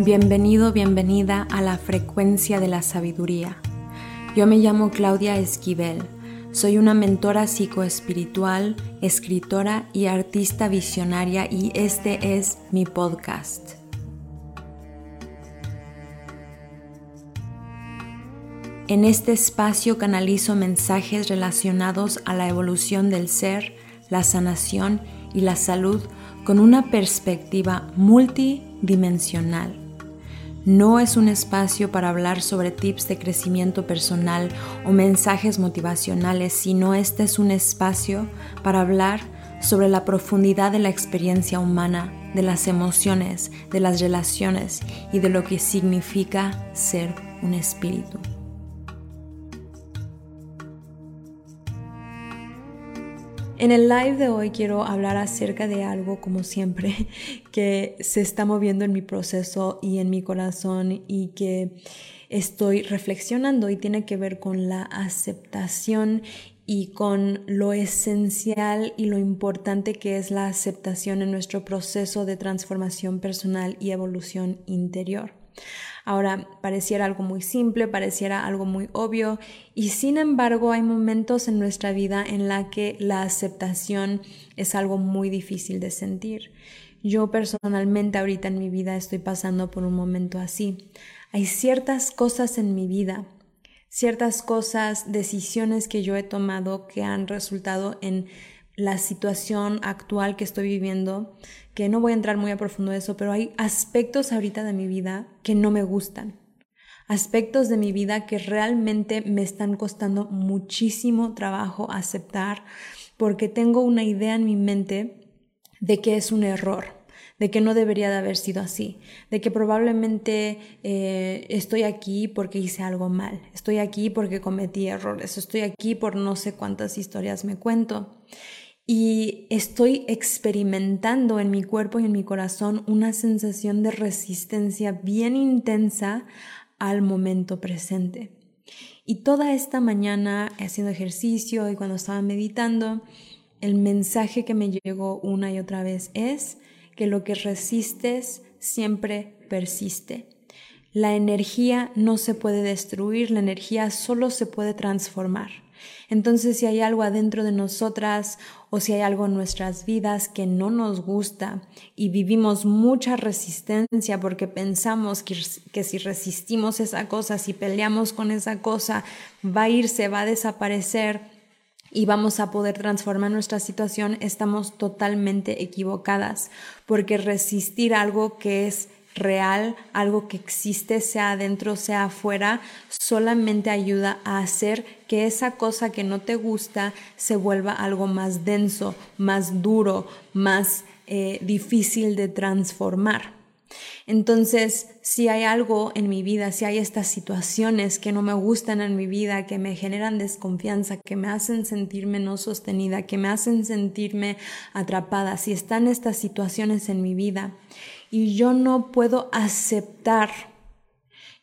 Bienvenido, bienvenida a la frecuencia de la sabiduría. Yo me llamo Claudia Esquivel. Soy una mentora psicoespiritual, escritora y artista visionaria y este es mi podcast. En este espacio canalizo mensajes relacionados a la evolución del ser, la sanación y la salud con una perspectiva multidimensional. No es un espacio para hablar sobre tips de crecimiento personal o mensajes motivacionales, sino este es un espacio para hablar sobre la profundidad de la experiencia humana, de las emociones, de las relaciones y de lo que significa ser un espíritu. En el live de hoy quiero hablar acerca de algo, como siempre, que se está moviendo en mi proceso y en mi corazón y que estoy reflexionando y tiene que ver con la aceptación y con lo esencial y lo importante que es la aceptación en nuestro proceso de transformación personal y evolución interior. Ahora, pareciera algo muy simple, pareciera algo muy obvio y sin embargo hay momentos en nuestra vida en la que la aceptación es algo muy difícil de sentir. Yo personalmente ahorita en mi vida estoy pasando por un momento así. Hay ciertas cosas en mi vida, ciertas cosas, decisiones que yo he tomado que han resultado en la situación actual que estoy viviendo, que no voy a entrar muy a profundo de eso, pero hay aspectos ahorita de mi vida que no me gustan. Aspectos de mi vida que realmente me están costando muchísimo trabajo aceptar porque tengo una idea en mi mente de que es un error, de que no debería de haber sido así, de que probablemente eh, estoy aquí porque hice algo mal, estoy aquí porque cometí errores, estoy aquí por no sé cuántas historias me cuento y estoy experimentando en mi cuerpo y en mi corazón una sensación de resistencia bien intensa al momento presente. Y toda esta mañana haciendo ejercicio y cuando estaba meditando, el mensaje que me llegó una y otra vez es que lo que resistes siempre persiste. La energía no se puede destruir, la energía solo se puede transformar. Entonces, si hay algo adentro de nosotras o si hay algo en nuestras vidas que no nos gusta y vivimos mucha resistencia porque pensamos que, si resistimos esa cosa, si peleamos con esa cosa, va a irse, va a desaparecer y vamos a poder transformar nuestra situación, estamos totalmente equivocadas porque resistir algo que es real, algo que existe, sea adentro, sea afuera, solamente ayuda a hacer que esa cosa que no te gusta se vuelva algo más denso, más duro, más eh, difícil de transformar. Entonces, si hay algo en mi vida, si hay estas situaciones que no me gustan en mi vida, que me generan desconfianza, que me hacen sentirme no sostenida, que me hacen sentirme atrapada, si están estas situaciones en mi vida y yo no puedo aceptar,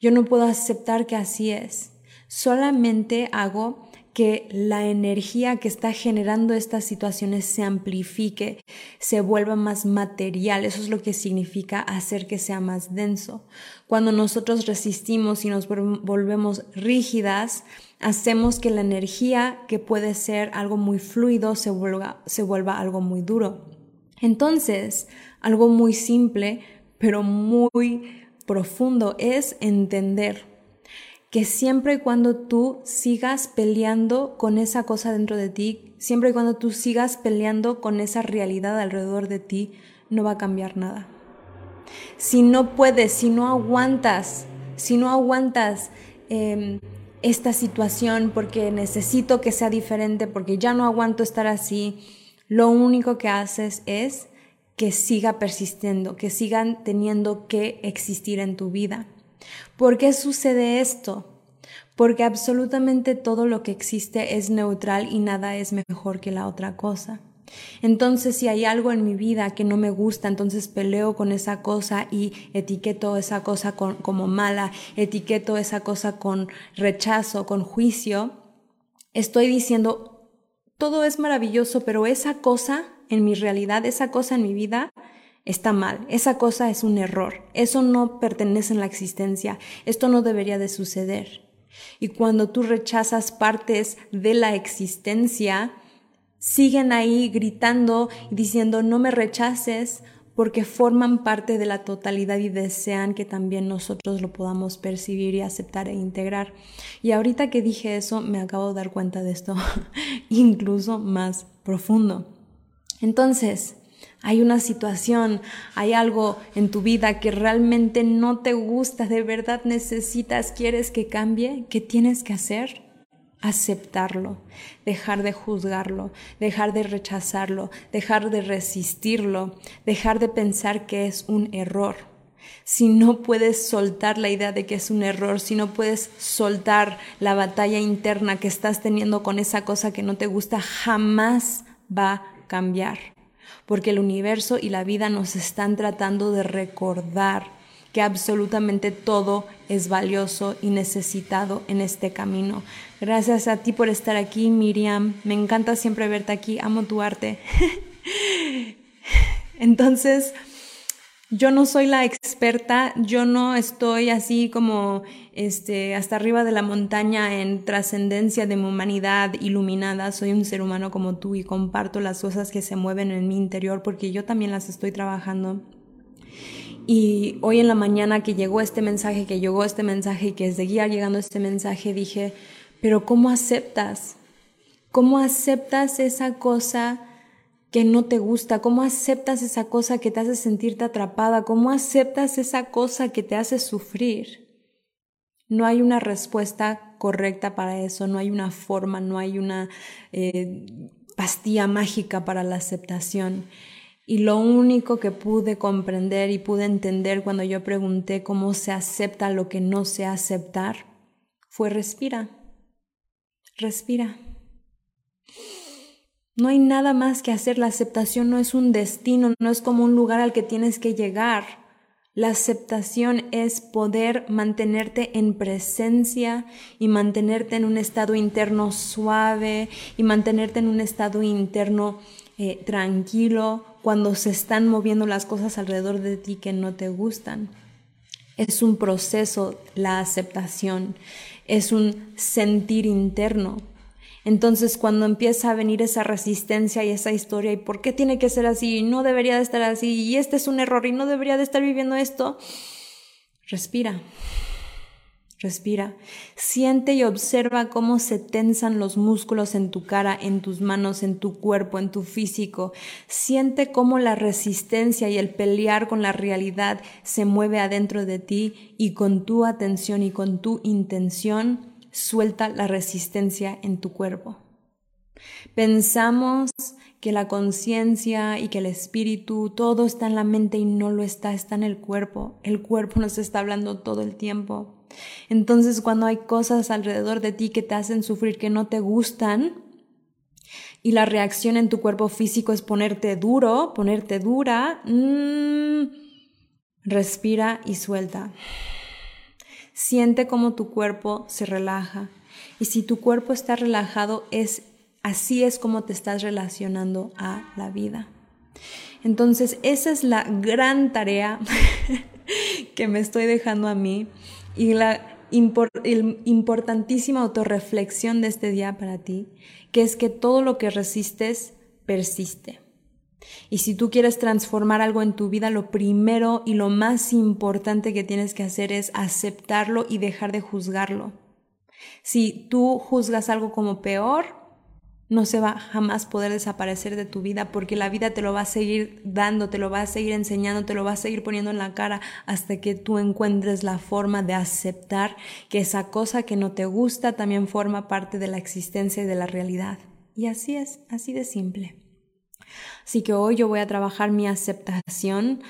yo no puedo aceptar que así es, solamente hago que la energía que está generando estas situaciones se amplifique, se vuelva más material. Eso es lo que significa hacer que sea más denso. Cuando nosotros resistimos y nos volvemos rígidas, hacemos que la energía que puede ser algo muy fluido se vuelva, se vuelva algo muy duro. Entonces, algo muy simple, pero muy profundo es entender que siempre y cuando tú sigas peleando con esa cosa dentro de ti, siempre y cuando tú sigas peleando con esa realidad alrededor de ti, no va a cambiar nada. Si no puedes, si no aguantas, si no aguantas em, esta situación porque necesito que sea diferente, porque ya no aguanto estar así, lo único que haces es que siga persistiendo, que sigan teniendo que existir en tu vida. ¿Por qué sucede esto? Porque absolutamente todo lo que existe es neutral y nada es mejor que la otra cosa. Entonces, si hay algo en mi vida que no me gusta, entonces peleo con esa cosa y etiqueto esa cosa como mala, etiqueto esa cosa con rechazo, con juicio, estoy diciendo, todo es maravilloso, pero esa cosa en mi realidad, esa cosa en mi vida, está mal, esa cosa es un error, eso no pertenece en la existencia, esto no debería de suceder. Y cuando tú rechazas partes de la existencia, siguen ahí gritando y diciendo no me rechaces porque forman parte de la totalidad y desean que también nosotros lo podamos percibir y aceptar e integrar. Y ahorita que dije eso, me acabo de dar cuenta de esto incluso más profundo. Entonces, hay una situación, hay algo en tu vida que realmente no te gusta, de verdad necesitas, quieres que cambie, ¿qué tienes que hacer? Aceptarlo, dejar de juzgarlo, dejar de rechazarlo, dejar de resistirlo, dejar de pensar que es un error. Si no puedes soltar la idea de que es un error, si no puedes soltar la batalla interna que estás teniendo con esa cosa que no te gusta, jamás va cambiar porque el universo y la vida nos están tratando de recordar que absolutamente todo es valioso y necesitado en este camino. Gracias a ti por estar aquí, Miriam. Me encanta siempre verte aquí. Amo tu arte. Entonces, yo no soy la experta, yo no estoy así como este, hasta arriba de la montaña en trascendencia de mi humanidad iluminada, soy un ser humano como tú y comparto las cosas que se mueven en mi interior porque yo también las estoy trabajando. Y hoy en la mañana que llegó este mensaje, que llegó este mensaje y que seguía llegando este mensaje, dije, pero ¿cómo aceptas? ¿Cómo aceptas esa cosa? Que no te gusta, cómo aceptas esa cosa que te hace sentirte atrapada, cómo aceptas esa cosa que te hace sufrir. No hay una respuesta correcta para eso, no hay una forma, no hay una eh, pastilla mágica para la aceptación. Y lo único que pude comprender y pude entender cuando yo pregunté cómo se acepta lo que no se aceptar fue respira, respira. No hay nada más que hacer. La aceptación no es un destino, no es como un lugar al que tienes que llegar. La aceptación es poder mantenerte en presencia y mantenerte en un estado interno suave y mantenerte en un estado interno eh, tranquilo cuando se están moviendo las cosas alrededor de ti que no te gustan. Es un proceso la aceptación, es un sentir interno. Entonces, cuando empieza a venir esa resistencia y esa historia, ¿y por qué tiene que ser así? No debería de estar así, y este es un error, y no debería de estar viviendo esto. Respira. Respira. Siente y observa cómo se tensan los músculos en tu cara, en tus manos, en tu cuerpo, en tu físico. Siente cómo la resistencia y el pelear con la realidad se mueve adentro de ti y con tu atención y con tu intención suelta la resistencia en tu cuerpo. Pensamos que la conciencia y que el espíritu, todo está en la mente y no lo está, está en el cuerpo. El cuerpo nos está hablando todo el tiempo. Entonces cuando hay cosas alrededor de ti que te hacen sufrir, que no te gustan, y la reacción en tu cuerpo físico es ponerte duro, ponerte dura, mmm, respira y suelta. Siente cómo tu cuerpo se relaja. Y si tu cuerpo está relajado, es así es como te estás relacionando a la vida. Entonces, esa es la gran tarea que me estoy dejando a mí y la importantísima autorreflexión de este día para ti, que es que todo lo que resistes persiste. Y si tú quieres transformar algo en tu vida, lo primero y lo más importante que tienes que hacer es aceptarlo y dejar de juzgarlo. Si tú juzgas algo como peor, no se va jamás poder desaparecer de tu vida porque la vida te lo va a seguir dando, te lo va a seguir enseñando, te lo va a seguir poniendo en la cara hasta que tú encuentres la forma de aceptar que esa cosa que no te gusta también forma parte de la existencia y de la realidad. Y así es, así de simple. Así que hoy yo voy a trabajar mi aceptación.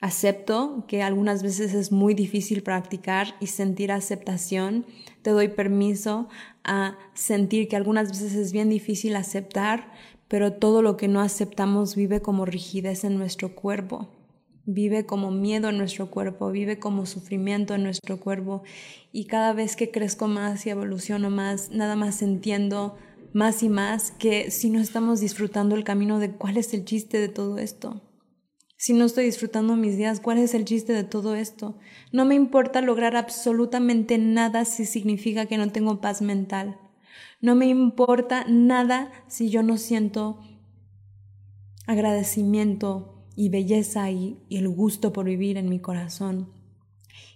Acepto que algunas veces es muy difícil practicar y sentir aceptación. Te doy permiso a sentir que algunas veces es bien difícil aceptar, pero todo lo que no aceptamos vive como rigidez en nuestro cuerpo, vive como miedo en nuestro cuerpo, vive como sufrimiento en nuestro cuerpo. Y cada vez que crezco más y evoluciono más, nada más entiendo más y más que si no estamos disfrutando el camino de cuál es el chiste de todo esto. Si no estoy disfrutando mis días, ¿cuál es el chiste de todo esto? No me importa lograr absolutamente nada si significa que no tengo paz mental. No me importa nada si yo no siento agradecimiento y belleza y, el gusto por vivir en mi corazón.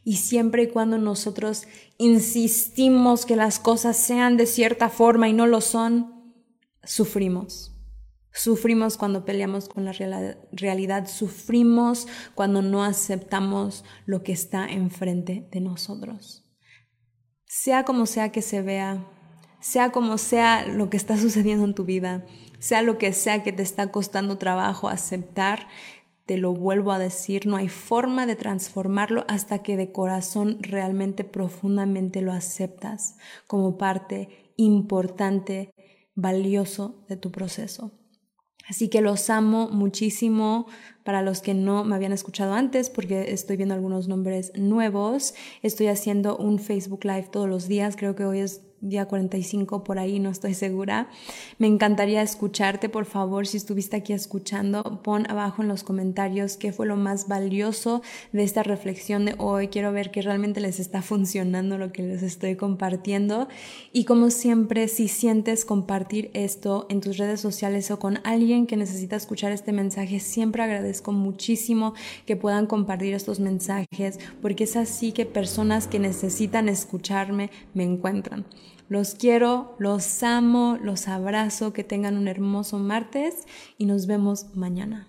Y siempre y cuando nosotros insistimos que las cosas sean de cierta forma y no lo son, sufrimos. Sufrimos cuando peleamos con la realidad, sufrimos cuando no aceptamos lo que está enfrente de nosotros. Sea como sea que se vea, sea como sea lo que está sucediendo en tu vida, sea lo que sea que te está costando trabajo aceptar, te lo vuelvo a decir, no hay forma de transformarlo hasta que de corazón realmente profundamente lo aceptas como parte importante, valioso de tu proceso. Así que los amo muchísimo para los que no me habían escuchado antes, porque estoy viendo algunos nombres nuevos. Estoy haciendo un Facebook Live todos los días, creo que hoy es día 45 por ahí, no estoy segura. Me encantaría escucharte, por favor, si estuviste aquí escuchando, pon abajo en los comentarios qué fue lo más valioso de esta reflexión de hoy. Quiero ver que realmente les está funcionando lo que les estoy compartiendo. Y como siempre, si sientes compartir esto en tus redes sociales o con alguien que necesita escuchar este mensaje, siempre agradezco muchísimo que puedan compartir estos mensajes, porque es así que personas que necesitan escucharme me encuentran. Los quiero, los amo, los abrazo, que tengan un hermoso martes y nos vemos mañana.